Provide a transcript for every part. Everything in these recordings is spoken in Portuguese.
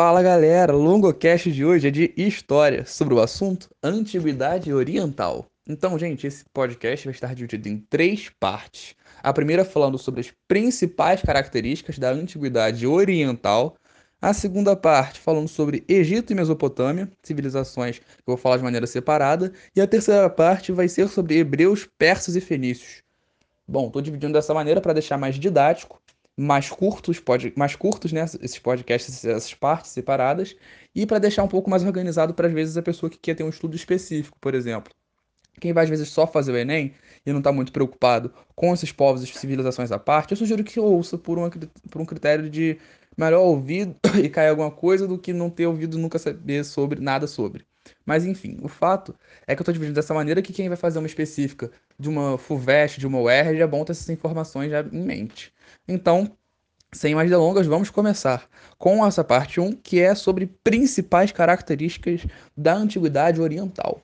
Fala galera, o longocast de hoje é de história, sobre o assunto Antiguidade Oriental. Então, gente, esse podcast vai estar dividido em três partes. A primeira falando sobre as principais características da Antiguidade Oriental. A segunda parte falando sobre Egito e Mesopotâmia, civilizações que eu vou falar de maneira separada. E a terceira parte vai ser sobre hebreus, persas e fenícios. Bom, estou dividindo dessa maneira para deixar mais didático mais curtos, pode, mais curtos, né, esses podcasts, essas partes separadas, e para deixar um pouco mais organizado para às vezes a pessoa que quer ter um estudo específico, por exemplo. Quem vai às vezes só fazer o Enem e não está muito preocupado com esses povos e civilizações à parte, eu sugiro que ouça por, uma, por um critério de melhor ouvir e cair alguma coisa do que não ter ouvido nunca saber sobre nada sobre. Mas enfim, o fato é que eu estou dividindo dessa maneira que quem vai fazer uma específica de uma FUVEST, de uma UERJ, é bom ter essas informações já em mente. Então, sem mais delongas, vamos começar com essa parte 1, que é sobre principais características da Antiguidade Oriental.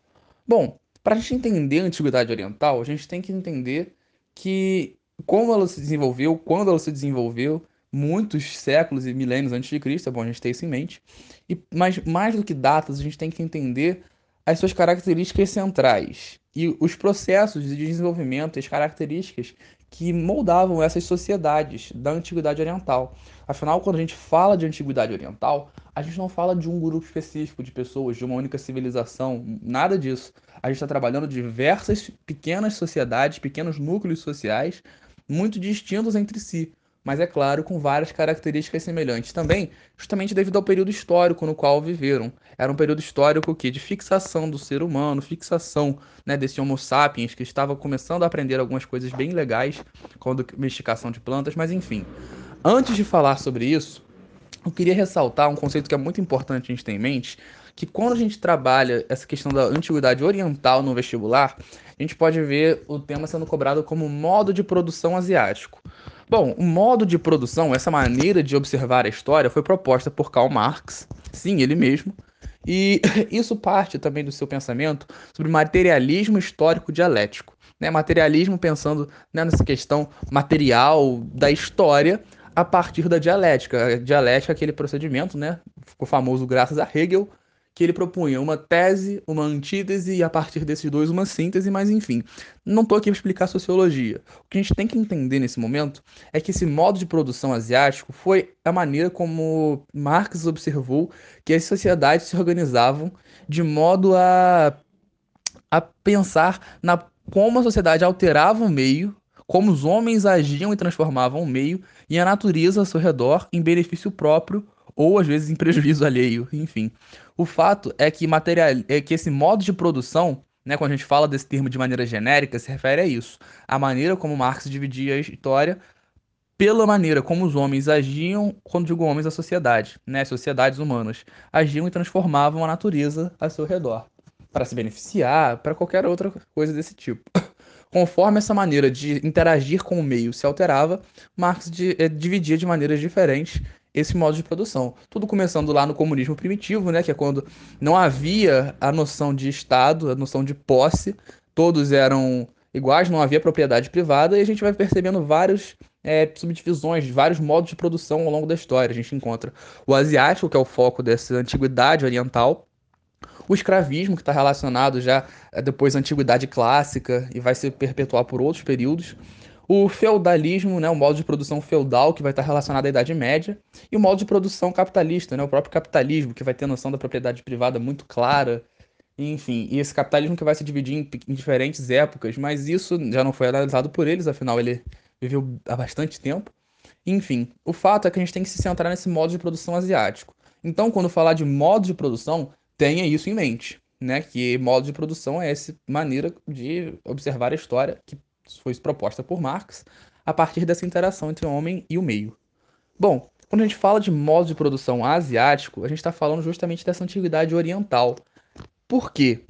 Bom, para a gente entender a Antiguidade Oriental, a gente tem que entender que como ela se desenvolveu, quando ela se desenvolveu, muitos séculos e milênios antes de Cristo, é bom a gente ter isso em mente. E, mas mais do que datas, a gente tem que entender as suas características centrais e os processos de desenvolvimento e as características que moldavam essas sociedades da Antiguidade Oriental. Afinal, quando a gente fala de Antiguidade Oriental, a gente não fala de um grupo específico de pessoas, de uma única civilização, nada disso. A gente está trabalhando diversas pequenas sociedades, pequenos núcleos sociais, muito distintos entre si, mas é claro, com várias características semelhantes também, justamente devido ao período histórico no qual viveram. Era um período histórico que de fixação do ser humano, fixação né, desse Homo sapiens que estava começando a aprender algumas coisas bem legais, como a domesticação de plantas, mas enfim. Antes de falar sobre isso, eu queria ressaltar um conceito que é muito importante a gente ter em mente, que quando a gente trabalha essa questão da antiguidade oriental no vestibular, a gente pode ver o tema sendo cobrado como modo de produção asiático. Bom, o modo de produção, essa maneira de observar a história, foi proposta por Karl Marx, sim, ele mesmo, e isso parte também do seu pensamento sobre materialismo histórico dialético. Né? Materialismo pensando né, nessa questão material da história a partir da dialética. A dialética é aquele procedimento, né? ficou famoso graças a Hegel, que ele propunha uma tese, uma antítese e a partir desses dois uma síntese, mas enfim, não estou aqui para explicar sociologia. O que a gente tem que entender nesse momento é que esse modo de produção asiático foi a maneira como Marx observou que as sociedades se organizavam de modo a, a pensar na como a sociedade alterava o meio, como os homens agiam e transformavam o meio e a natureza ao seu redor em benefício próprio ou às vezes em prejuízo alheio, enfim. O fato é que material, é que esse modo de produção, né, quando a gente fala desse termo de maneira genérica, se refere a isso, a maneira como Marx dividia a história pela maneira como os homens agiam, quando digo homens, a sociedade, né, sociedades humanas, agiam e transformavam a natureza a seu redor, para se beneficiar, para qualquer outra coisa desse tipo. Conforme essa maneira de interagir com o meio se alterava, Marx de, eh, dividia de maneiras diferentes esse modo de produção. Tudo começando lá no comunismo primitivo, né, que é quando não havia a noção de Estado, a noção de posse, todos eram iguais, não havia propriedade privada, e a gente vai percebendo vários é, subdivisões, vários modos de produção ao longo da história. A gente encontra o asiático, que é o foco dessa antiguidade oriental, o escravismo, que está relacionado já é, depois à antiguidade clássica e vai se perpetuar por outros períodos o feudalismo, né, o modo de produção feudal, que vai estar relacionado à Idade Média, e o modo de produção capitalista, né, o próprio capitalismo, que vai ter noção da propriedade privada muito clara, enfim, e esse capitalismo que vai se dividir em, em diferentes épocas, mas isso já não foi analisado por eles, afinal ele viveu há bastante tempo. Enfim, o fato é que a gente tem que se centrar nesse modo de produção asiático. Então, quando falar de modo de produção, tenha isso em mente, né? Que modo de produção é essa maneira de observar a história que foi proposta por Marx a partir dessa interação entre o homem e o meio. Bom, quando a gente fala de modo de produção asiático, a gente está falando justamente dessa antiguidade oriental. Por quê?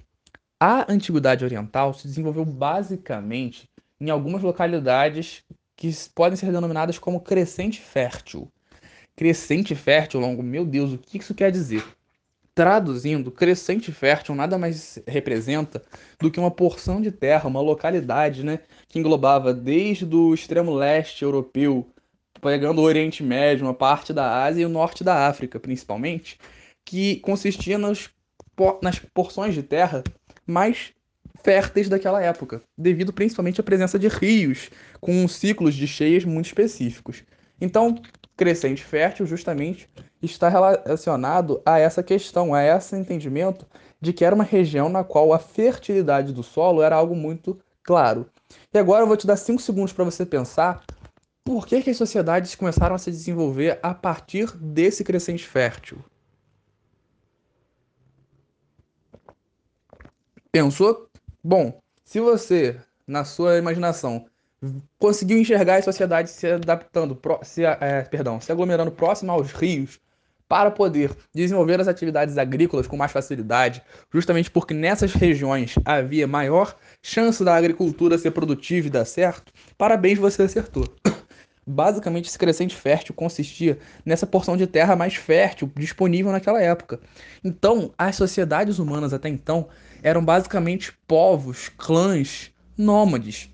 A antiguidade oriental se desenvolveu basicamente em algumas localidades que podem ser denominadas como crescente fértil. Crescente fértil, longo, meu Deus, o que isso quer dizer? Traduzindo, crescente fértil nada mais representa do que uma porção de terra, uma localidade, né, que englobava desde o extremo leste europeu pegando o Oriente Médio, uma parte da Ásia e o norte da África, principalmente, que consistia nas, nas porções de terra mais férteis daquela época, devido principalmente à presença de rios com ciclos de cheias muito específicos. Então, crescente fértil justamente está relacionado a essa questão, a esse entendimento de que era uma região na qual a fertilidade do solo era algo muito claro. E agora eu vou te dar cinco segundos para você pensar por que, que as sociedades começaram a se desenvolver a partir desse crescente fértil. Pensou? Bom, se você, na sua imaginação, conseguiu enxergar as sociedades se adaptando, se, é, perdão, se aglomerando próximo aos rios para poder desenvolver as atividades agrícolas com mais facilidade, justamente porque nessas regiões havia maior chance da agricultura ser produtiva e dar certo, parabéns, você acertou. Basicamente, esse crescente fértil consistia nessa porção de terra mais fértil disponível naquela época. Então, as sociedades humanas até então eram basicamente povos, clãs, nômades.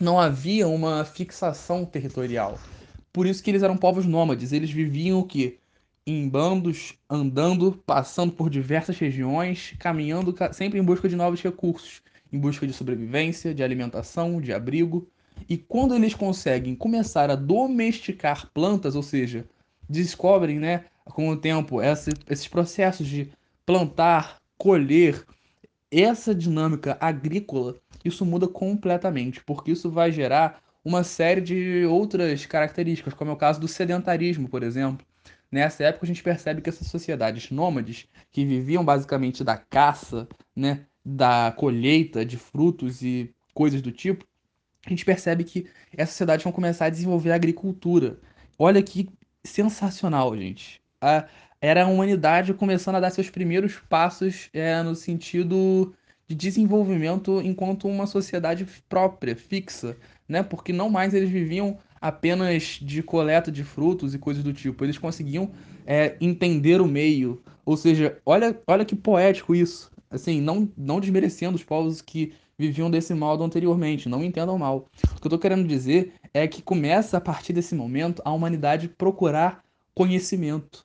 Não havia uma fixação territorial. Por isso que eles eram povos nômades. Eles viviam o quê? Em bandos, andando, passando por diversas regiões, caminhando sempre em busca de novos recursos, em busca de sobrevivência, de alimentação, de abrigo. E quando eles conseguem começar a domesticar plantas, ou seja, descobrem, né, com o tempo, essa, esses processos de plantar, colher, essa dinâmica agrícola, isso muda completamente, porque isso vai gerar uma série de outras características, como é o caso do sedentarismo, por exemplo. Nessa época a gente percebe que essas sociedades nômades, que viviam basicamente da caça, né, da colheita de frutos e coisas do tipo, a gente percebe que essas sociedades vão começar a desenvolver a agricultura. Olha que sensacional, gente. A, era a humanidade começando a dar seus primeiros passos é, no sentido de desenvolvimento enquanto uma sociedade própria, fixa, né? Porque não mais eles viviam apenas de coleta de frutos e coisas do tipo. Eles conseguiam é, entender o meio. Ou seja, olha, olha que poético isso. Assim, não, não desmerecendo os povos que viviam desse modo anteriormente, não entendam mal. O que eu estou querendo dizer é que começa a partir desse momento a humanidade procurar conhecimento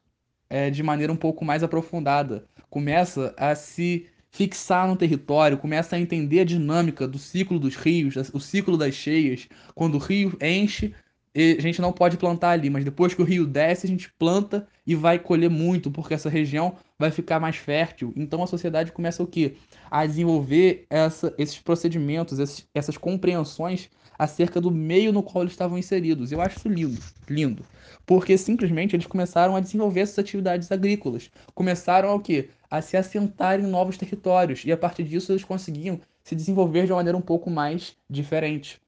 é, de maneira um pouco mais aprofundada. Começa a se fixar no território, começa a entender a dinâmica do ciclo dos rios, o ciclo das cheias. Quando o rio enche, a gente não pode plantar ali, mas depois que o rio desce, a gente planta e vai colher muito, porque essa região vai ficar mais fértil. Então a sociedade começa o quê? A desenvolver essa, esses procedimentos, esses, essas compreensões acerca do meio no qual eles estavam inseridos. Eu acho isso lindo, lindo. Porque simplesmente eles começaram a desenvolver essas atividades agrícolas. Começaram ao quê? A se assentar em novos territórios. E a partir disso eles conseguiam se desenvolver de uma maneira um pouco mais diferente.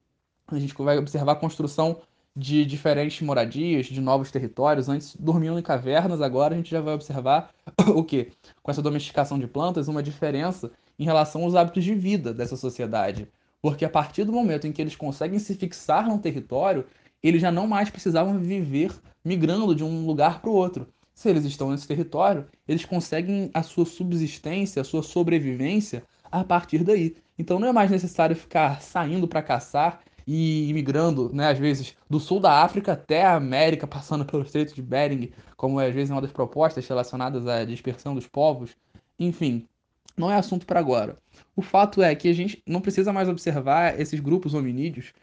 A gente vai observar a construção de diferentes moradias, de novos territórios. Antes dormiam em cavernas, agora a gente já vai observar o que? Com essa domesticação de plantas, uma diferença em relação aos hábitos de vida dessa sociedade. Porque a partir do momento em que eles conseguem se fixar num território, eles já não mais precisavam viver migrando de um lugar para o outro. Se eles estão nesse território, eles conseguem a sua subsistência, a sua sobrevivência a partir daí. Então não é mais necessário ficar saindo para caçar e imigrando, né, às vezes, do sul da África até a América, passando pelo Estreito de Bering, como é, às vezes é uma das propostas relacionadas à dispersão dos povos. Enfim, não é assunto para agora. O fato é que a gente não precisa mais observar esses grupos hominídeos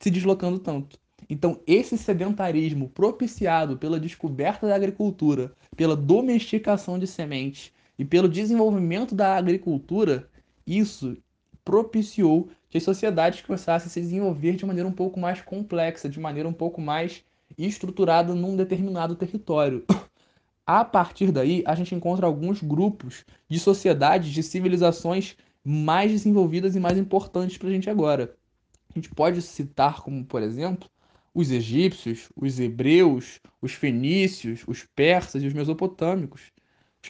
se deslocando tanto. Então, esse sedentarismo propiciado pela descoberta da agricultura, pela domesticação de sementes e pelo desenvolvimento da agricultura, isso propiciou que as sociedades começassem a se desenvolver de maneira um pouco mais complexa, de maneira um pouco mais estruturada num determinado território. A partir daí, a gente encontra alguns grupos de sociedades, de civilizações mais desenvolvidas e mais importantes para a gente agora. A gente pode citar como, por exemplo, os egípcios, os hebreus, os fenícios, os persas e os mesopotâmicos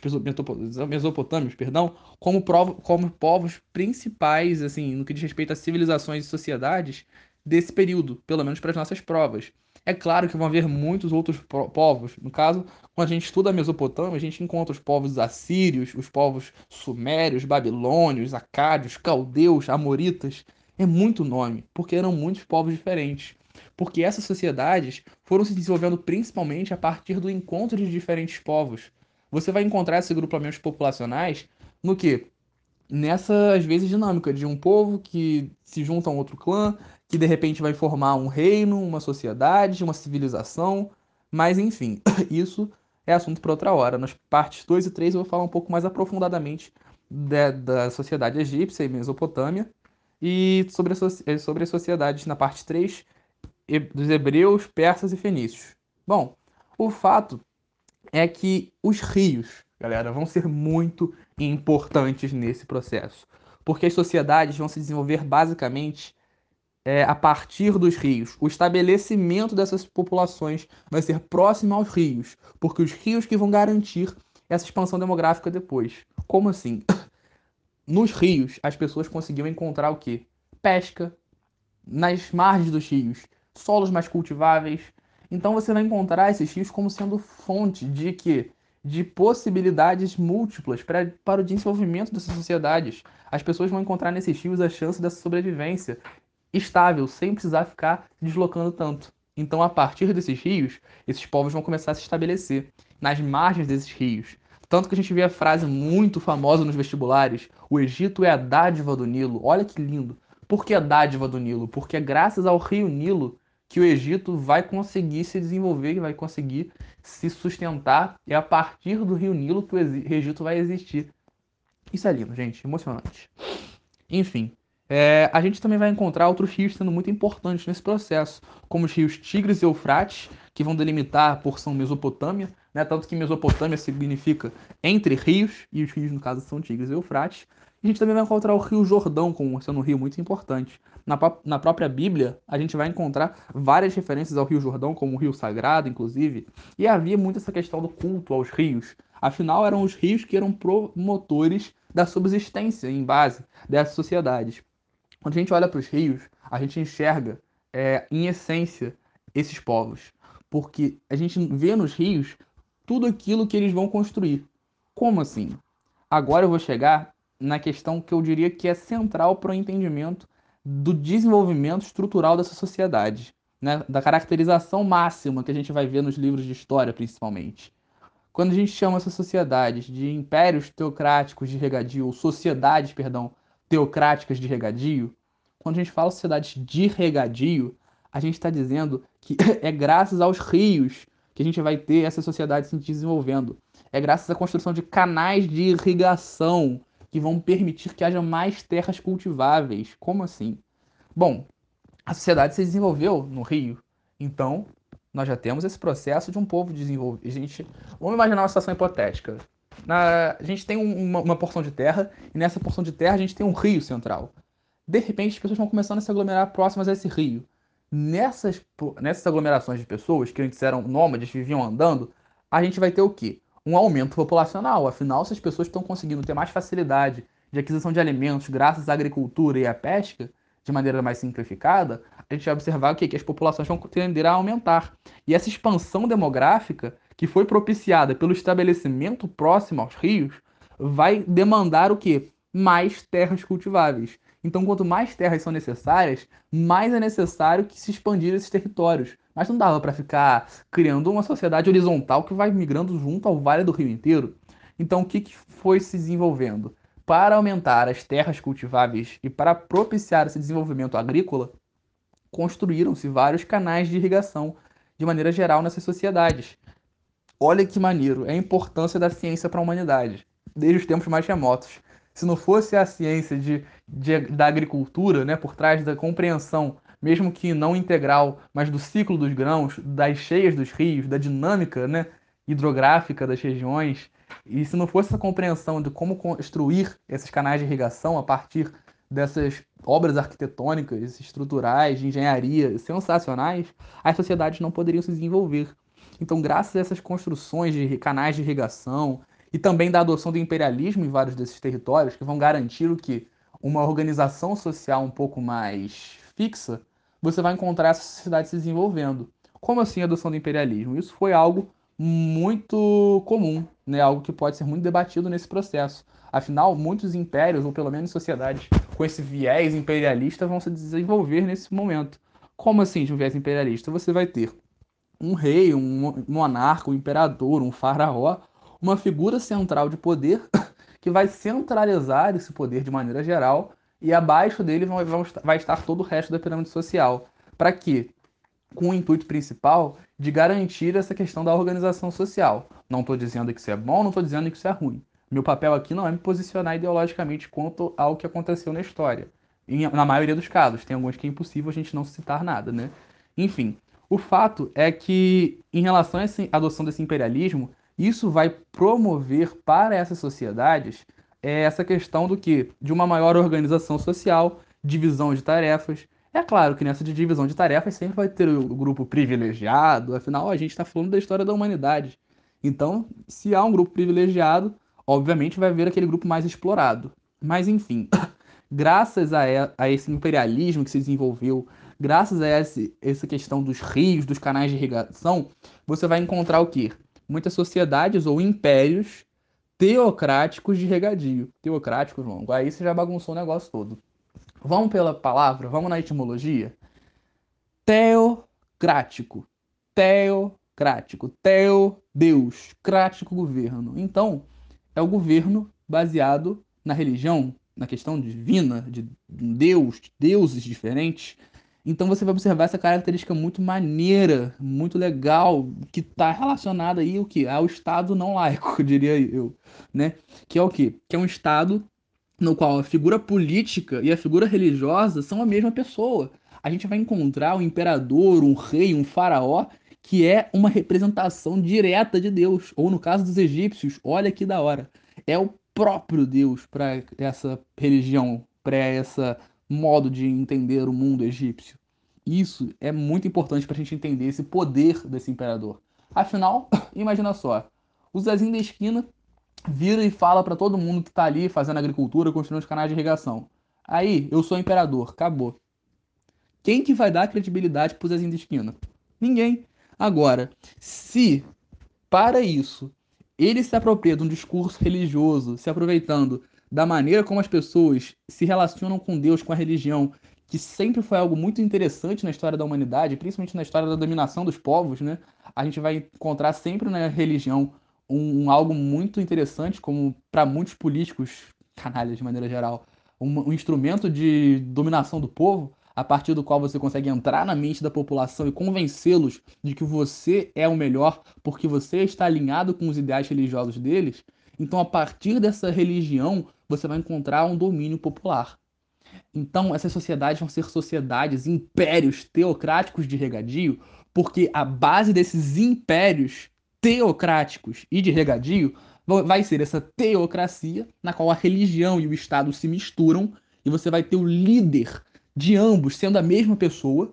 os mesopotâmios, perdão, como, provo, como povos principais, assim, no que diz respeito a civilizações e sociedades desse período, pelo menos para as nossas provas. É claro que vão haver muitos outros povos. No caso, quando a gente estuda a Mesopotâmia, a gente encontra os povos assírios, os povos sumérios, babilônios, acádios, caldeus, amoritas. É muito nome, porque eram muitos povos diferentes. Porque essas sociedades foram se desenvolvendo principalmente a partir do encontro de diferentes povos. Você vai encontrar esses grupamentos populacionais no que? Nessa, às vezes, dinâmica de um povo que se junta a um outro clã, que de repente vai formar um reino, uma sociedade, uma civilização. Mas, enfim, isso é assunto para outra hora. Nas partes 2 e 3 eu vou falar um pouco mais aprofundadamente da, da sociedade egípcia e Mesopotâmia e sobre, a, sobre as sociedades na parte 3 dos hebreus, persas e fenícios. Bom, o fato é que os rios, galera, vão ser muito importantes nesse processo, porque as sociedades vão se desenvolver basicamente é, a partir dos rios. O estabelecimento dessas populações vai ser próximo aos rios, porque os rios que vão garantir essa expansão demográfica depois. Como assim? Nos rios, as pessoas conseguiam encontrar o quê? Pesca. Nas margens dos rios, solos mais cultiváveis. Então você vai encontrar esses rios como sendo fonte de quê? De possibilidades múltiplas pra, para o desenvolvimento dessas sociedades. As pessoas vão encontrar nesses rios a chance dessa sobrevivência estável, sem precisar ficar deslocando tanto. Então, a partir desses rios, esses povos vão começar a se estabelecer nas margens desses rios. Tanto que a gente vê a frase muito famosa nos vestibulares: o Egito é a dádiva do Nilo. Olha que lindo. Por que a dádiva do Nilo? Porque é graças ao rio Nilo que o Egito vai conseguir se desenvolver, e vai conseguir se sustentar. É a partir do rio Nilo que o Egito vai existir. Isso é lindo, gente, emocionante. Enfim, é, a gente também vai encontrar outros rios sendo muito importantes nesse processo, como os rios Tigres e Eufrates, que vão delimitar a porção Mesopotâmia, né? tanto que Mesopotâmia significa entre rios, e os rios, no caso, são Tigres e Eufrates. A gente também vai encontrar o rio Jordão como sendo um rio muito importante. Na, na própria Bíblia, a gente vai encontrar várias referências ao rio Jordão, como um rio sagrado, inclusive, e havia muito essa questão do culto aos rios. Afinal, eram os rios que eram promotores da subsistência em base dessas sociedades. Quando a gente olha para os rios, a gente enxerga, é, em essência, esses povos. Porque a gente vê nos rios tudo aquilo que eles vão construir. Como assim? Agora eu vou chegar na questão que eu diria que é central para o entendimento do desenvolvimento estrutural dessa sociedade, né? da caracterização máxima que a gente vai ver nos livros de história, principalmente. Quando a gente chama essas sociedades de impérios teocráticos de regadio, ou sociedades, perdão, teocráticas de regadio, quando a gente fala sociedades de regadio, a gente está dizendo que é graças aos rios que a gente vai ter essa sociedade se desenvolvendo. É graças à construção de canais de irrigação que vão permitir que haja mais terras cultiváveis. Como assim? Bom, a sociedade se desenvolveu no rio, então nós já temos esse processo de um povo desenvolvido. Gente, vamos imaginar uma situação hipotética. Na, a gente tem uma, uma, porção de terra, e nessa porção de terra a gente tem um rio central. De repente, as pessoas vão começando a se aglomerar próximas a esse rio. Nessas, nessas aglomerações de pessoas, que antes eram nômades, viviam andando, a gente vai ter o quê? Um aumento populacional. Afinal, se as pessoas estão conseguindo ter mais facilidade de aquisição de alimentos graças à agricultura e à pesca, de maneira mais simplificada, a gente vai observar o quê? que as populações vão tender a aumentar. E essa expansão demográfica que foi propiciada pelo estabelecimento próximo aos rios, vai demandar o quê? Mais terras cultiváveis. Então, quanto mais terras são necessárias, mais é necessário que se expandir esses territórios. Mas não dava para ficar criando uma sociedade horizontal que vai migrando junto ao vale do rio inteiro. Então, o que, que foi se desenvolvendo? Para aumentar as terras cultiváveis e para propiciar esse desenvolvimento agrícola, construíram-se vários canais de irrigação de maneira geral nessas sociedades. Olha que maneiro, é a importância da ciência para a humanidade, desde os tempos mais remotos. Se não fosse a ciência de, de, da agricultura, né, por trás da compreensão, mesmo que não integral, mas do ciclo dos grãos, das cheias dos rios, da dinâmica né, hidrográfica das regiões, e se não fosse essa compreensão de como construir esses canais de irrigação a partir dessas obras arquitetônicas, estruturais, de engenharia sensacionais, as sociedades não poderiam se desenvolver. Então, graças a essas construções de canais de irrigação e também da adoção do imperialismo em vários desses territórios, que vão garantir o que uma organização social um pouco mais fixa, você vai encontrar essa sociedade se desenvolvendo. Como assim a adoção do imperialismo? Isso foi algo muito comum, né? algo que pode ser muito debatido nesse processo. Afinal, muitos impérios, ou pelo menos sociedades com esse viés imperialista, vão se desenvolver nesse momento Como assim de um viés imperialista? Você vai ter um rei, um monarca, um imperador, um faraó, uma figura central de poder que vai centralizar esse poder de maneira geral e abaixo dele vai estar todo o resto da pirâmide social. Para quê? Com o intuito principal de garantir essa questão da organização social. Não estou dizendo que isso é bom, não estou dizendo que isso é ruim. Meu papel aqui não é me posicionar ideologicamente quanto ao que aconteceu na história. Em, na maioria dos casos, tem alguns que é impossível a gente não citar nada, né? Enfim, o fato é que, em relação essa adoção desse imperialismo, isso vai promover para essas sociedades é, essa questão do que? De uma maior organização social, divisão de tarefas. É claro que nessa divisão de tarefas sempre vai ter o grupo privilegiado, afinal a gente está falando da história da humanidade. Então, se há um grupo privilegiado, obviamente vai haver aquele grupo mais explorado. Mas enfim, graças a, a esse imperialismo que se desenvolveu, graças a esse, essa questão dos rios, dos canais de irrigação, você vai encontrar o quê? Muitas sociedades ou impérios teocráticos de regadio. Teocráticos, longo. Aí você já bagunçou o negócio todo. Vamos pela palavra, vamos na etimologia. Teocrático. Teocrático. Teo, Deus. Crático, governo. Então, é o governo baseado na religião, na questão divina, de Deus, de deuses diferentes. Então você vai observar essa característica muito maneira, muito legal, que está relacionada aí o que? Ao Estado não laico, diria eu, né? Que é o quê? Que é um Estado no qual a figura política e a figura religiosa são a mesma pessoa. A gente vai encontrar um imperador, um rei, um faraó, que é uma representação direta de Deus. Ou no caso dos egípcios, olha que da hora. É o próprio Deus para essa religião, para essa modo de entender o mundo egípcio. Isso é muito importante para a gente entender esse poder desse imperador. Afinal, imagina só, o Zezinho da esquina vira e fala para todo mundo que está ali fazendo agricultura, construindo os canais de irrigação. Aí, eu sou imperador, acabou. Quem que vai dar credibilidade pro Zezinho da esquina? Ninguém. Agora, se para isso ele se apropria de um discurso religioso, se aproveitando da maneira como as pessoas se relacionam com Deus, com a religião, que sempre foi algo muito interessante na história da humanidade, principalmente na história da dominação dos povos, né? A gente vai encontrar sempre na religião um, um algo muito interessante, como para muitos políticos, canalhas de maneira geral, um, um instrumento de dominação do povo, a partir do qual você consegue entrar na mente da população e convencê-los de que você é o melhor porque você está alinhado com os ideais religiosos deles. Então, a partir dessa religião, você vai encontrar um domínio popular. Então, essas sociedades vão ser sociedades, impérios teocráticos de regadio, porque a base desses impérios teocráticos e de regadio vai ser essa teocracia, na qual a religião e o Estado se misturam, e você vai ter o líder de ambos sendo a mesma pessoa,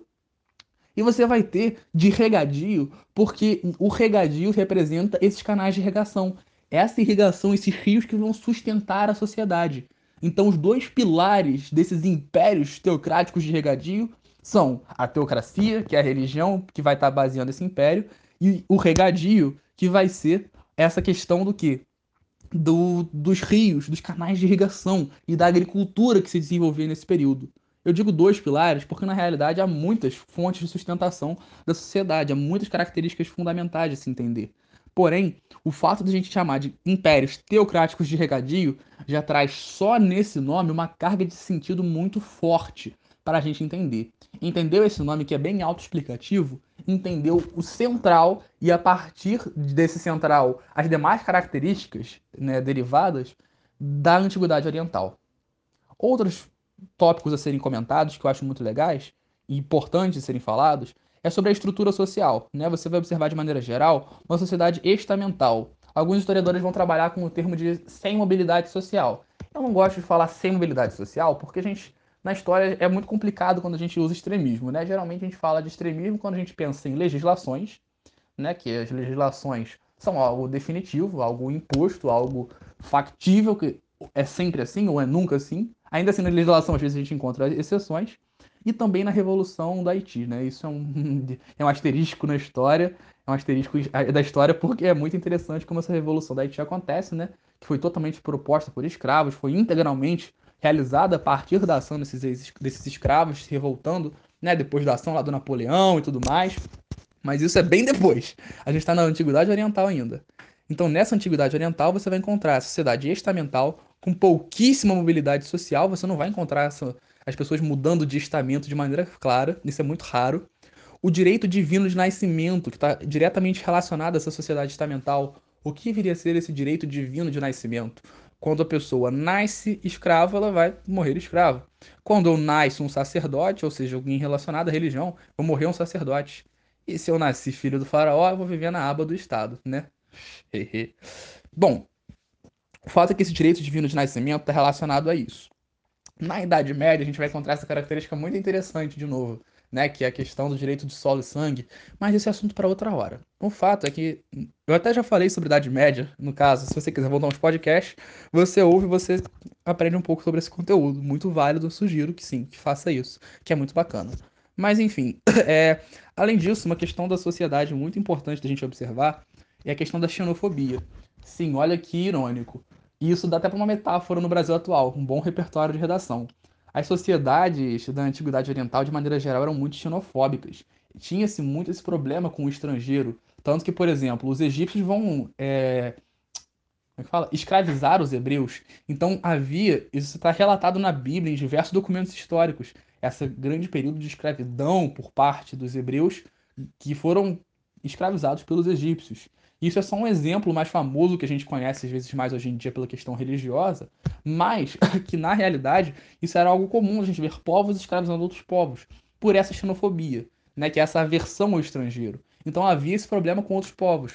e você vai ter de regadio, porque o regadio representa esses canais de irrigação essa irrigação, esses rios que vão sustentar a sociedade. Então, os dois pilares desses impérios teocráticos de regadio são a teocracia, que é a religião que vai estar baseando esse império, e o regadio, que vai ser essa questão do que? Do, dos rios, dos canais de irrigação e da agricultura que se desenvolveu nesse período. Eu digo dois pilares porque, na realidade, há muitas fontes de sustentação da sociedade, há muitas características fundamentais de se entender. Porém, o fato de a gente chamar de impérios teocráticos de regadio já traz só nesse nome uma carga de sentido muito forte para a gente entender. Entendeu esse nome que é bem autoexplicativo? Entendeu o central e a partir desse central as demais características né, derivadas da antiguidade oriental. Outros tópicos a serem comentados que eu acho muito legais e importantes serem falados é sobre a estrutura social. Né? Você vai observar de maneira geral uma sociedade estamental. Alguns historiadores vão trabalhar com o termo de sem mobilidade social. Eu não gosto de falar sem mobilidade social porque a gente, na história, é muito complicado quando a gente usa extremismo. Né? Geralmente a gente fala de extremismo quando a gente pensa em legislações, né? que as legislações são algo definitivo, algo imposto, algo factível, que é sempre assim ou é nunca assim. Ainda assim, na legislação, às vezes a gente encontra exceções e também na Revolução do Haiti, né? Isso é um, é um asterisco na história, é um asterisco da história porque é muito interessante como essa Revolução do Haiti acontece, né? Que foi totalmente proposta por escravos, foi integralmente realizada a partir da ação desses, desses escravos se revoltando né? Depois da ação lá do Napoleão e tudo mais. Mas isso é bem depois. A gente está na Antiguidade Oriental ainda. Então, nessa Antiguidade Oriental, você vai encontrar a sociedade estamental com pouquíssima mobilidade social. Você não vai encontrar essa, as pessoas mudando de estamento de maneira clara. Isso é muito raro. O direito divino de nascimento, que está diretamente relacionado a essa sociedade estamental. O que viria a ser esse direito divino de nascimento? Quando a pessoa nasce escrava, ela vai morrer escrava. Quando eu nasço um sacerdote, ou seja, alguém relacionado à religião, eu morrer um sacerdote. E se eu nasci filho do faraó, eu vou viver na aba do Estado, né? Bom, o fato é que esse direito divino de nascimento está relacionado a isso. Na Idade Média, a gente vai encontrar essa característica muito interessante de novo, né? Que é a questão do direito de solo e sangue, mas esse é assunto para outra hora. O fato é que eu até já falei sobre Idade Média, no caso, se você quiser voltar uns podcasts, você ouve e você aprende um pouco sobre esse conteúdo. Muito válido, sugiro que sim, que faça isso, que é muito bacana. Mas enfim, é, além disso, uma questão da sociedade muito importante da gente observar é a questão da xenofobia. Sim, olha que irônico. E isso dá até para uma metáfora no Brasil atual, um bom repertório de redação. As sociedades da Antiguidade Oriental, de maneira geral, eram muito xenofóbicas. Tinha-se muito esse problema com o estrangeiro. Tanto que, por exemplo, os egípcios vão é, como é que fala? escravizar os hebreus. Então havia, isso está relatado na Bíblia, em diversos documentos históricos, esse grande período de escravidão por parte dos hebreus que foram escravizados pelos egípcios. Isso é só um exemplo mais famoso que a gente conhece às vezes mais hoje em dia pela questão religiosa, mas que na realidade isso era algo comum a gente ver povos escravizando outros povos por essa xenofobia, né, que é essa aversão ao estrangeiro. Então havia esse problema com outros povos.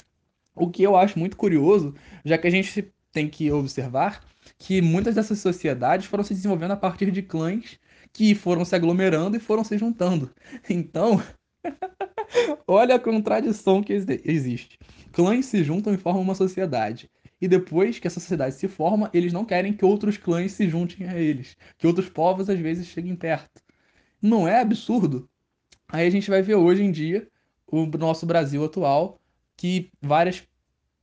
O que eu acho muito curioso, já que a gente tem que observar que muitas dessas sociedades foram se desenvolvendo a partir de clãs que foram se aglomerando e foram se juntando. Então, olha a contradição que existe. Clãs se juntam e formam uma sociedade. E depois que essa sociedade se forma, eles não querem que outros clãs se juntem a eles, que outros povos às vezes cheguem perto. Não é absurdo? Aí a gente vai ver hoje em dia o nosso Brasil atual que várias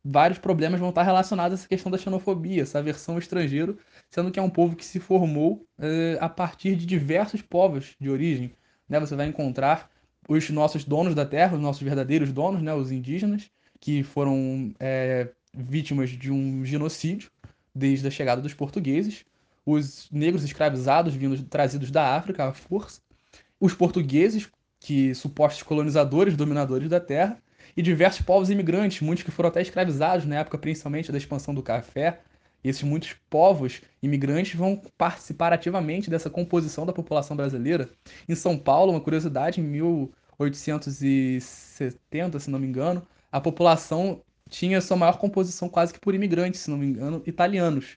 vários problemas vão estar relacionados a essa questão da xenofobia, essa aversão ao estrangeiro, sendo que é um povo que se formou é, a partir de diversos povos de origem. Né? Você vai encontrar os nossos donos da terra, os nossos verdadeiros donos, né? os indígenas, que foram é, vítimas de um genocídio desde a chegada dos portugueses, os negros escravizados vindos trazidos da África à força, os portugueses, que supostos colonizadores, dominadores da terra, e diversos povos imigrantes, muitos que foram até escravizados na época principalmente da expansão do café. Esses muitos povos imigrantes vão participar ativamente dessa composição da população brasileira. Em São Paulo, uma curiosidade, em 1870, se não me engano, a população tinha sua maior composição quase que por imigrantes, se não me engano, italianos,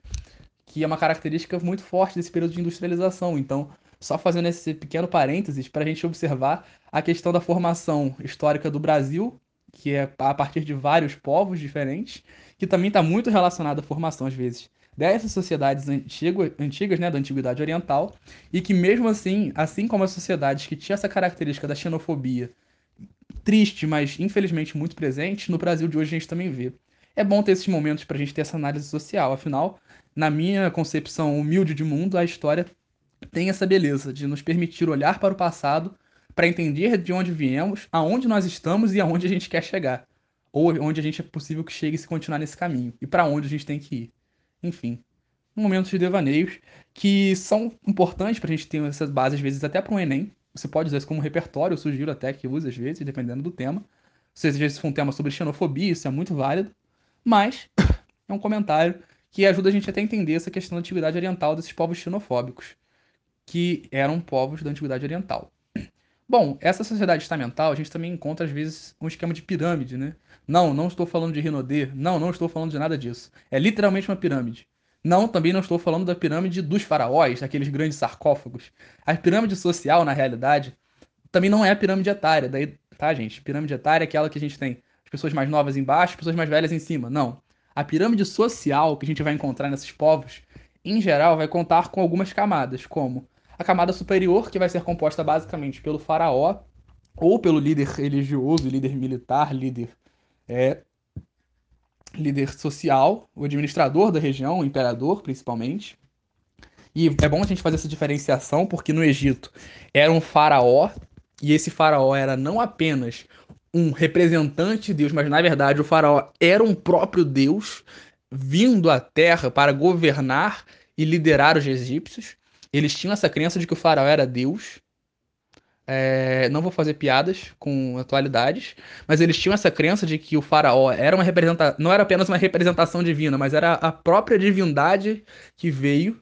que é uma característica muito forte desse período de industrialização. Então, só fazendo esse pequeno parênteses para a gente observar a questão da formação histórica do Brasil que é a partir de vários povos diferentes, que também está muito relacionado à formação, às vezes, dessas sociedades antigo, antigas, né, da Antiguidade Oriental, e que mesmo assim, assim como as sociedades que tinham essa característica da xenofobia, triste, mas infelizmente muito presente, no Brasil de hoje a gente também vê. É bom ter esses momentos para a gente ter essa análise social, afinal, na minha concepção humilde de mundo, a história tem essa beleza de nos permitir olhar para o passado para entender de onde viemos, aonde nós estamos e aonde a gente quer chegar. Ou onde a gente é possível que chegue se continuar nesse caminho. E para onde a gente tem que ir. Enfim, momentos de devaneios que são importantes para a gente ter essas bases, às vezes até para um Enem. Você pode usar isso como repertório, eu sugiro até que use às vezes, dependendo do tema. Se às vezes for um tema sobre xenofobia, isso é muito válido. Mas é um comentário que ajuda a gente até a entender essa questão da antiguidade oriental desses povos xenofóbicos, que eram povos da antiguidade oriental. Bom, essa sociedade estamental, a gente também encontra às vezes um esquema de pirâmide, né? Não, não estou falando de Rinodê, não, não estou falando de nada disso. É literalmente uma pirâmide. Não, também não estou falando da pirâmide dos faraós, aqueles grandes sarcófagos. A pirâmide social, na realidade, também não é a pirâmide etária. Daí, tá, gente? Pirâmide etária é aquela que a gente tem as pessoas mais novas embaixo, as pessoas mais velhas em cima. Não. A pirâmide social que a gente vai encontrar nesses povos, em geral, vai contar com algumas camadas, como a camada superior, que vai ser composta basicamente pelo faraó, ou pelo líder religioso, líder militar, líder, é, líder social, o administrador da região, o imperador principalmente. E é bom a gente fazer essa diferenciação, porque no Egito era um faraó e esse faraó era não apenas um representante de Deus, mas na verdade o faraó era um próprio Deus vindo à terra para governar e liderar os egípcios. Eles tinham essa crença de que o faraó era Deus. É, não vou fazer piadas com atualidades, mas eles tinham essa crença de que o faraó era uma representação, não era apenas uma representação divina, mas era a própria divindade que veio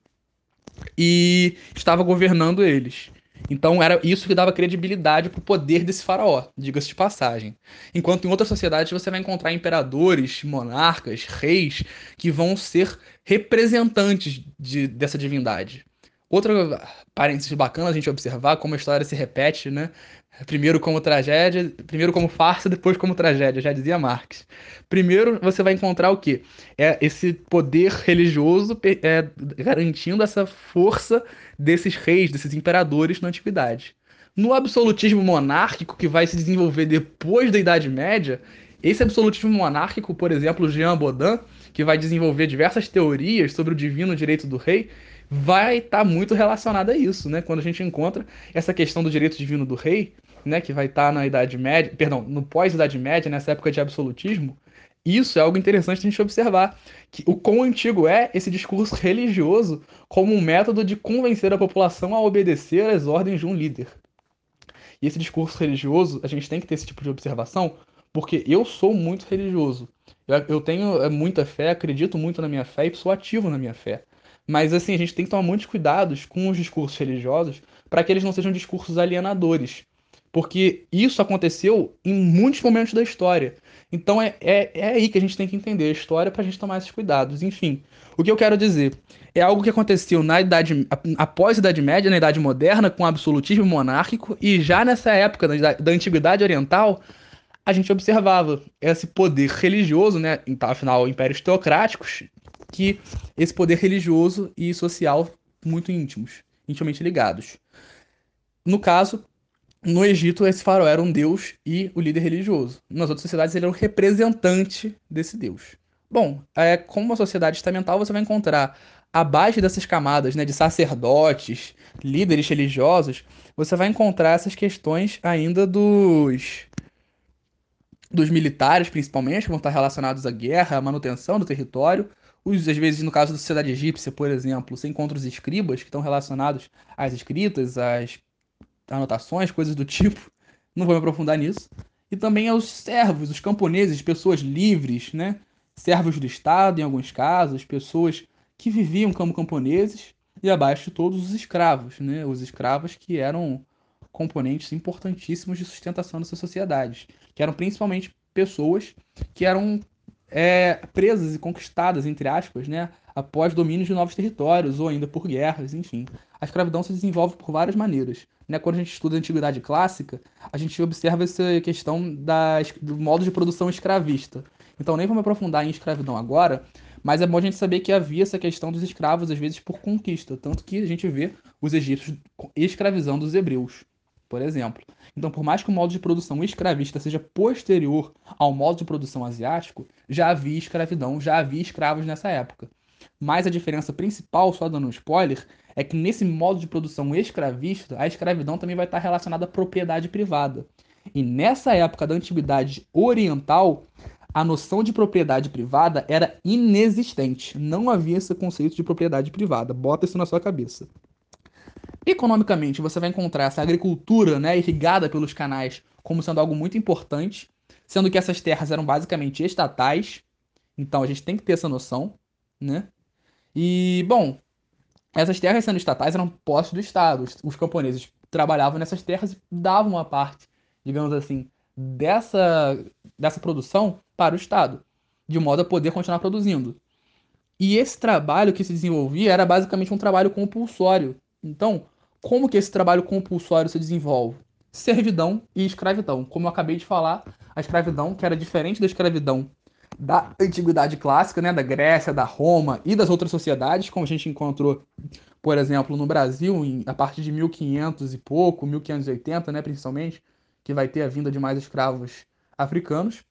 e estava governando eles. Então era isso que dava credibilidade para o poder desse faraó, diga-se de passagem. Enquanto em outras sociedades você vai encontrar imperadores, monarcas, reis que vão ser representantes de, dessa divindade. Outra parênteses bacana a gente observar como a história se repete, né? Primeiro como tragédia, primeiro como farsa, depois como tragédia, já dizia Marx. Primeiro você vai encontrar o quê? É esse poder religioso é, garantindo essa força desses reis, desses imperadores na antiguidade. No absolutismo monárquico que vai se desenvolver depois da Idade Média, esse absolutismo monárquico, por exemplo, Jean Baudin, que vai desenvolver diversas teorias sobre o divino direito do rei, vai estar tá muito relacionado a isso, né? Quando a gente encontra essa questão do direito divino do rei, né, que vai estar tá na Idade Média, perdão, no pós-Idade Média, nessa época de absolutismo, isso é algo interessante a gente observar, que o quão antigo é esse discurso religioso como um método de convencer a população a obedecer às ordens de um líder. E esse discurso religioso, a gente tem que ter esse tipo de observação, porque eu sou muito religioso. Eu, tenho é, muita fé, acredito muito na minha fé e sou ativo na minha fé. Mas assim, a gente tem que tomar muitos cuidados com os discursos religiosos para que eles não sejam discursos alienadores. Porque isso aconteceu em muitos momentos da história. Então é, é, é aí que a gente tem que entender a história para a gente tomar esses cuidados. Enfim, o que eu quero dizer é algo que aconteceu na idade após a Idade Média, na Idade Moderna, com o absolutismo monárquico, e já nessa época da, da Antiguidade Oriental, a gente observava esse poder religioso, né? Afinal, impérios teocráticos, que esse poder religioso e social muito íntimos, intimamente ligados. No caso, no Egito, esse faraó era um deus e o líder religioso. Nas outras sociedades, ele era o representante desse deus. Bom, é, como uma sociedade estamental, você vai encontrar abaixo dessas camadas né, de sacerdotes, líderes religiosos, você vai encontrar essas questões ainda dos dos militares, principalmente, que vão estar relacionados à guerra, à manutenção do território, os, às vezes, no caso da sociedade egípcia, por exemplo, você encontra os escribas que estão relacionados às escritas, às anotações, coisas do tipo. Não vou me aprofundar nisso. E também aos servos, os camponeses, pessoas livres, né? Servos do Estado, em alguns casos, pessoas que viviam como camponeses, e abaixo de todos os escravos, né? Os escravos que eram componentes importantíssimos de sustentação dessas sociedades, que eram principalmente pessoas que eram é, presas e conquistadas, entre aspas, né, após domínios de novos territórios ou ainda por guerras, enfim. A escravidão se desenvolve por várias maneiras. Né? Quando a gente estuda a antiguidade clássica, a gente observa essa questão da, do modo de produção escravista. Então, nem vou me aprofundar em escravidão agora, mas é bom a gente saber que havia essa questão dos escravos, às vezes, por conquista. Tanto que a gente vê os egípcios escravizando os hebreus, por exemplo. Então, por mais que o modo de produção escravista seja posterior ao modo de produção asiático, já havia escravidão, já havia escravos nessa época. Mas a diferença principal, só dando um spoiler, é que nesse modo de produção escravista, a escravidão também vai estar relacionada à propriedade privada. E nessa época da antiguidade oriental, a noção de propriedade privada era inexistente. Não havia esse conceito de propriedade privada. Bota isso na sua cabeça. Economicamente, você vai encontrar essa agricultura né, irrigada pelos canais como sendo algo muito importante, sendo que essas terras eram basicamente estatais, então a gente tem que ter essa noção, né? E, bom, essas terras sendo estatais eram postos do Estado, os camponeses trabalhavam nessas terras e davam uma parte, digamos assim, dessa, dessa produção para o Estado, de modo a poder continuar produzindo. E esse trabalho que se desenvolvia era basicamente um trabalho compulsório. Então, como que esse trabalho compulsório se desenvolve? Servidão e escravidão. Como eu acabei de falar, a escravidão, que era diferente da escravidão da antiguidade clássica, né, da Grécia, da Roma e das outras sociedades, como a gente encontrou, por exemplo, no Brasil, em, a partir de 1500 e pouco, 1580, né, principalmente, que vai ter a vinda de mais escravos africanos,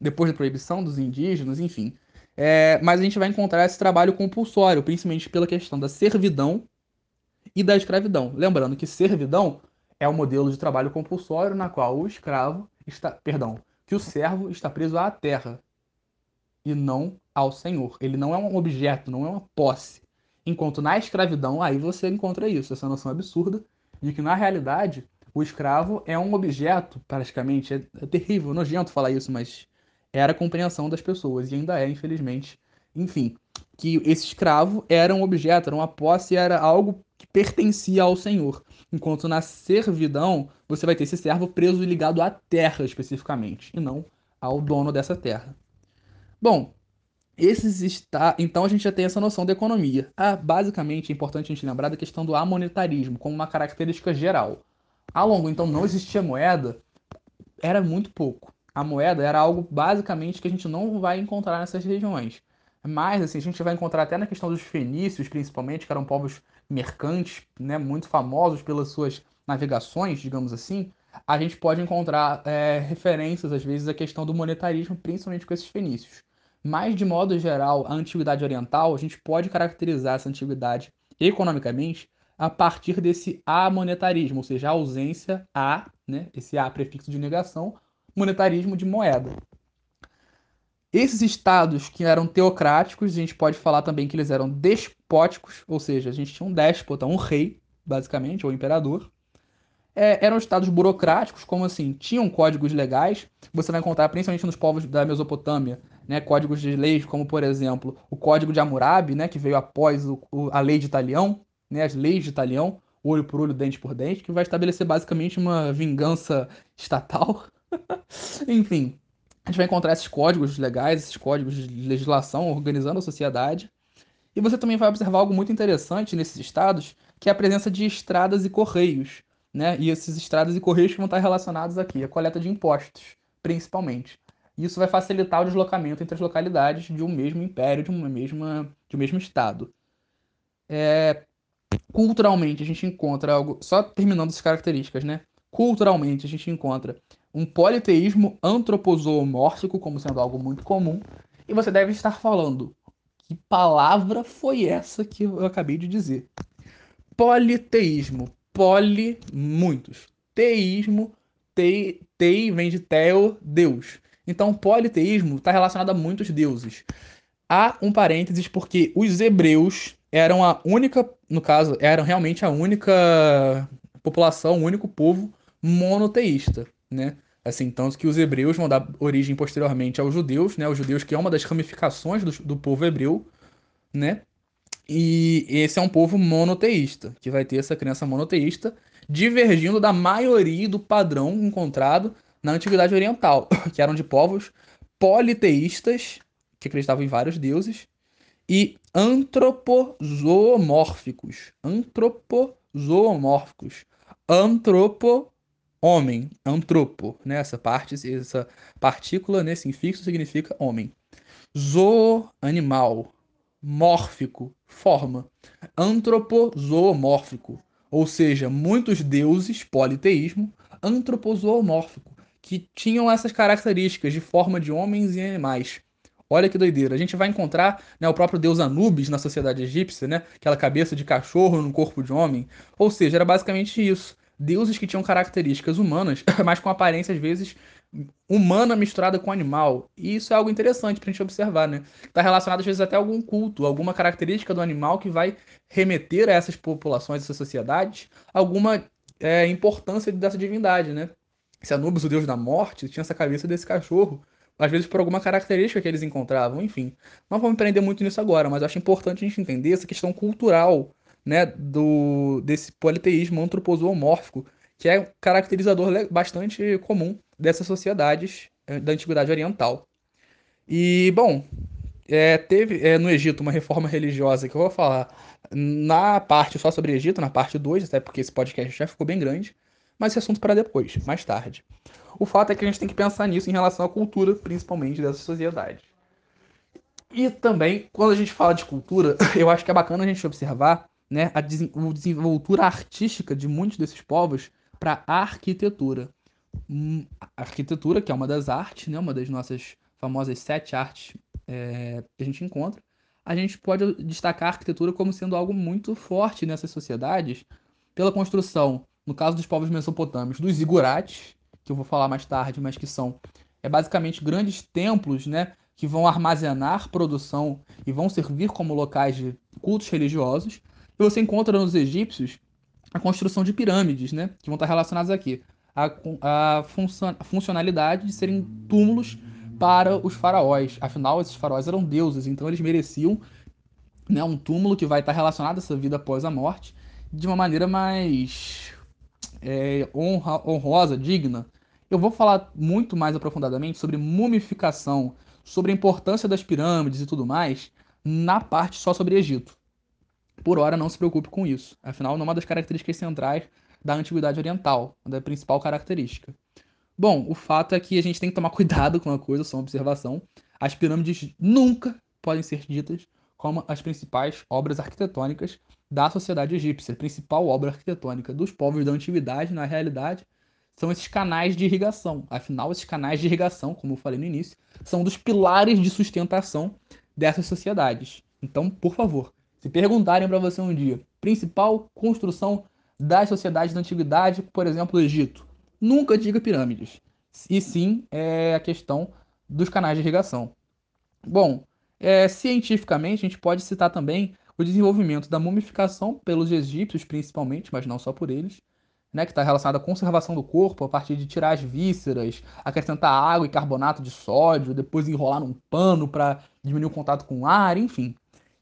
depois da proibição dos indígenas, enfim. É, mas a gente vai encontrar esse trabalho compulsório, principalmente pela questão da servidão e da escravidão. Lembrando que servidão é o modelo de trabalho compulsório na qual o escravo está, perdão, que o servo está preso à terra e não ao senhor. Ele não é um objeto, não é uma posse. Enquanto na escravidão, aí você encontra isso, essa noção absurda de que na realidade o escravo é um objeto, praticamente. É, é terrível, nojento falar isso, mas era a compreensão das pessoas e ainda é, infelizmente. Enfim, que esse escravo era um objeto, era uma posse, era algo que pertencia ao senhor. Enquanto na servidão, você vai ter esse servo preso e ligado à terra especificamente, e não ao dono dessa terra. Bom, esses está, então a gente já tem essa noção da economia. Ah, basicamente é importante a gente lembrar da questão do amonetarismo como uma característica geral. Ao longo então não existia moeda, era muito pouco. A moeda era algo basicamente que a gente não vai encontrar nessas regiões. Mas assim, a gente vai encontrar até na questão dos fenícios, principalmente, que eram povos mercantes, né, muito famosos pelas suas navegações, digamos assim, a gente pode encontrar é, referências, às vezes, à questão do monetarismo, principalmente com esses fenícios. Mas, de modo geral, a antiguidade oriental, a gente pode caracterizar essa antiguidade economicamente a partir desse amonetarismo, ou seja, a ausência a, né, esse a prefixo de negação, monetarismo de moeda. Esses estados que eram teocráticos, a gente pode falar também que eles eram despóticos, ou seja, a gente tinha um déspota, um rei, basicamente, ou imperador. É, eram estados burocráticos, como assim, tinham códigos legais. Você vai encontrar principalmente nos povos da Mesopotâmia, né, códigos de leis, como por exemplo o Código de Hammurabi, né, que veio após o, o, a lei de Italião, né, as leis de Italião, olho por olho, dente por dente, que vai estabelecer basicamente uma vingança estatal. Enfim, a gente vai encontrar esses códigos legais, esses códigos de legislação organizando a sociedade. E você também vai observar algo muito interessante nesses estados, que é a presença de estradas e correios. Né? E esses estradas e correios vão estar relacionados aqui, a coleta de impostos, principalmente. Isso vai facilitar o deslocamento entre as localidades de um mesmo império, de, uma mesma, de um mesmo estado. É, culturalmente, a gente encontra algo. Só terminando as características, né? Culturalmente, a gente encontra um politeísmo antropozoomórfico como sendo algo muito comum, e você deve estar falando: que palavra foi essa que eu acabei de dizer? Politeísmo. Poli, muitos. Teísmo, te, tei vem de teo, Deus. Então, politeísmo está relacionado a muitos deuses. Há um parênteses porque os hebreus eram a única, no caso, eram realmente a única população, o único povo monoteísta né? Assim, tanto que os hebreus vão dar origem posteriormente aos judeus, né? Os judeus que é uma das ramificações do, do povo hebreu, né? E esse é um povo monoteísta, que vai ter essa crença monoteísta, divergindo da maioria do padrão encontrado na Antiguidade Oriental, que eram de povos politeístas, que acreditavam em vários deuses, e antropozoomórficos. Antropozoomórficos. Antropo homem, antropo, né? Essa parte, essa partícula nesse infixo significa homem. Zo, animal. Mórfico, forma. Antropozoomórfico, ou seja, muitos deuses, politeísmo, antropozoomórfico, que tinham essas características de forma de homens e animais. Olha que doideira. A gente vai encontrar né, o próprio deus Anubis na sociedade egípcia, né? Aquela cabeça de cachorro no corpo de homem. Ou seja, era basicamente isso deuses que tinham características humanas, mas com aparência às vezes humana misturada com animal. E isso é algo interessante pra gente observar, né? Está relacionado às vezes até a algum culto, alguma característica do animal que vai remeter a essas populações, essas sociedades, alguma é, importância dessa divindade, né? Se Anubis, o deus da morte, tinha essa cabeça desse cachorro, às vezes por alguma característica que eles encontravam, enfim. Não vamos empreender muito nisso agora, mas acho importante a gente entender essa questão cultural né, do, desse politeísmo antropozoomórfico, que é um caracterizador bastante comum dessas sociedades é, da Antiguidade Oriental. E, bom, é, teve é, no Egito uma reforma religiosa que eu vou falar na parte só sobre Egito, na parte 2, até porque esse podcast já ficou bem grande, mas esse assunto para depois, mais tarde. O fato é que a gente tem que pensar nisso em relação à cultura, principalmente dessas sociedades. E também, quando a gente fala de cultura, eu acho que é bacana a gente observar né, a desenvoltura artística de muitos desses povos para a arquitetura. Hum, a arquitetura, que é uma das artes, né, uma das nossas famosas sete artes é, que a gente encontra, a gente pode destacar a arquitetura como sendo algo muito forte nessas sociedades pela construção No caso dos povos mesopotâmicos, dos zigurates, que eu vou falar mais tarde, mas que são é basicamente grandes templos, né, que vão armazenar produção e vão servir como locais de cultos religiosos. E você encontra nos egípcios a construção de pirâmides, né, que vão estar relacionadas aqui a, a, a funcionalidade de serem túmulos para os faraós. Afinal, esses faraós eram deuses, então eles mereciam né, um túmulo que vai estar relacionado a essa vida após a morte de uma maneira mais é, honra, honrosa, digna. Eu vou falar muito mais aprofundadamente sobre mumificação, sobre a importância das pirâmides e tudo mais, na parte só sobre Egito. Por hora, não se preocupe com isso. Afinal, não é uma das características centrais da antiguidade oriental, da principal característica. Bom, o fato é que a gente tem que tomar cuidado com uma coisa, só uma observação. As pirâmides nunca podem ser ditas como as principais obras arquitetônicas da sociedade egípcia. A principal obra arquitetônica dos povos da antiguidade, na realidade, são esses canais de irrigação. Afinal, esses canais de irrigação, como eu falei no início, são dos pilares de sustentação dessas sociedades. Então, por favor, se perguntarem para você um dia, principal construção das sociedades da antiguidade, por exemplo, o Egito, nunca diga pirâmides. E sim é a questão dos canais de irrigação. Bom, é, cientificamente, a gente pode citar também o desenvolvimento da mumificação pelos egípcios, principalmente, mas não só por eles, né, que está relacionado à conservação do corpo a partir de tirar as vísceras, acrescentar água e carbonato de sódio, depois enrolar num pano para diminuir o contato com o ar, enfim.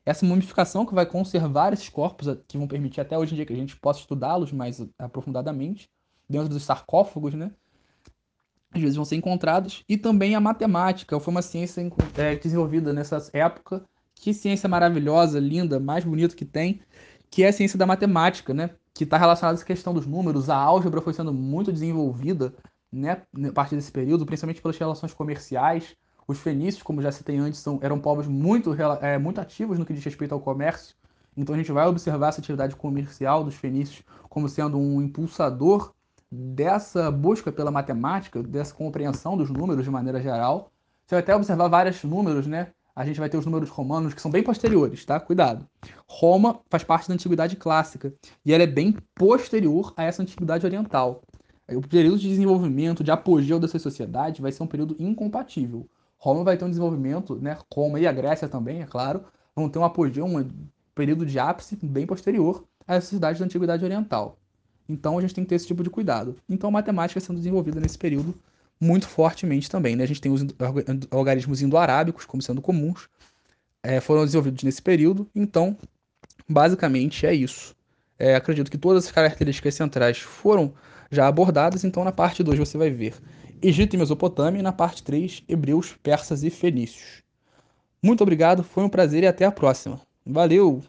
Essa mumificação que vai conservar esses corpos, que vão permitir até hoje em dia que a gente possa estudá-los mais aprofundadamente, dentro dos sarcófagos, né? às vezes vão ser encontrados, e também a matemática, foi uma ciência é, desenvolvida nessa época, que ciência maravilhosa, linda, mais bonita que tem, que é a ciência da matemática, né? Que está relacionada essa questão dos números, a álgebra foi sendo muito desenvolvida, né, a partir desse período, principalmente pelas relações comerciais. Os fenícios, como já citei antes, são, eram povos muito, é, muito ativos no que diz respeito ao comércio. Então a gente vai observar essa atividade comercial dos fenícios como sendo um impulsador dessa busca pela matemática, dessa compreensão dos números de maneira geral. Você vai até observar vários números, né? A gente vai ter os números romanos que são bem posteriores, tá? Cuidado. Roma faz parte da antiguidade clássica e ela é bem posterior a essa antiguidade oriental. O período de desenvolvimento, de apogeu dessa sociedade vai ser um período incompatível. Roma vai ter um desenvolvimento, né? Roma e a Grécia também, é claro, vão ter um apogeu, um período de ápice bem posterior à sociedade da antiguidade oriental. Então a gente tem que ter esse tipo de cuidado. Então a matemática sendo desenvolvida nesse período muito fortemente também. Né? A gente tem os algarismos indo-arábicos como sendo comuns, é, foram desenvolvidos nesse período. Então, basicamente é isso. É, acredito que todas as características centrais foram já abordadas, então na parte 2 você vai ver Egito e Mesopotâmia, e na parte 3, Hebreus, Persas e Fenícios. Muito obrigado, foi um prazer e até a próxima. Valeu!